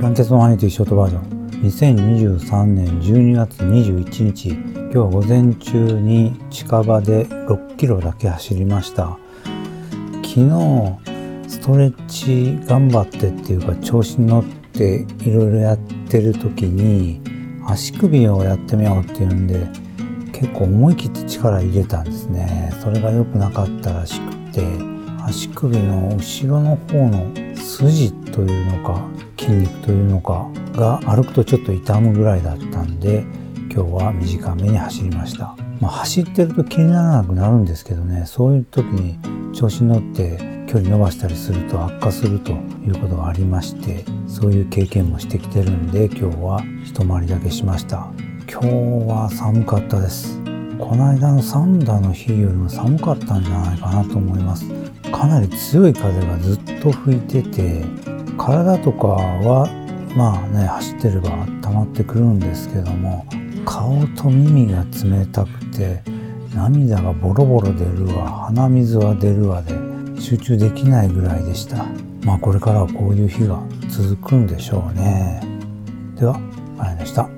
ランテスのハニーとショートバージョン。2023年12月21日。今日は午前中に近場で6キロだけ走りました。昨日ストレッチ頑張ってっていうか調子に乗っていろいろやってる時に足首をやってみようっていうんで結構思い切って力入れたんですね。それが良くなかったらしくて。足首の後ろの方の筋というのか筋肉というのかが歩くとちょっと痛むぐらいだったんで今日は短めに走りました、まあ、走ってると気にならなくなるんですけどねそういう時に調子に乗って距離伸ばしたりすると悪化するということがありましてそういう経験もしてきてるんで今日は一回りだけしました。今日は寒かったです。この間のサンダーの日よりも寒かったんじゃないかなと思います。かなり強い風がずっと吹いてて体とかはまあね走ってれば温まってくるんですけども顔と耳が冷たくて涙がボロボロ出るわ鼻水は出るわで集中できないぐらいでした。まあこれからはこういう日が続くんでしょうね。ではあれでした。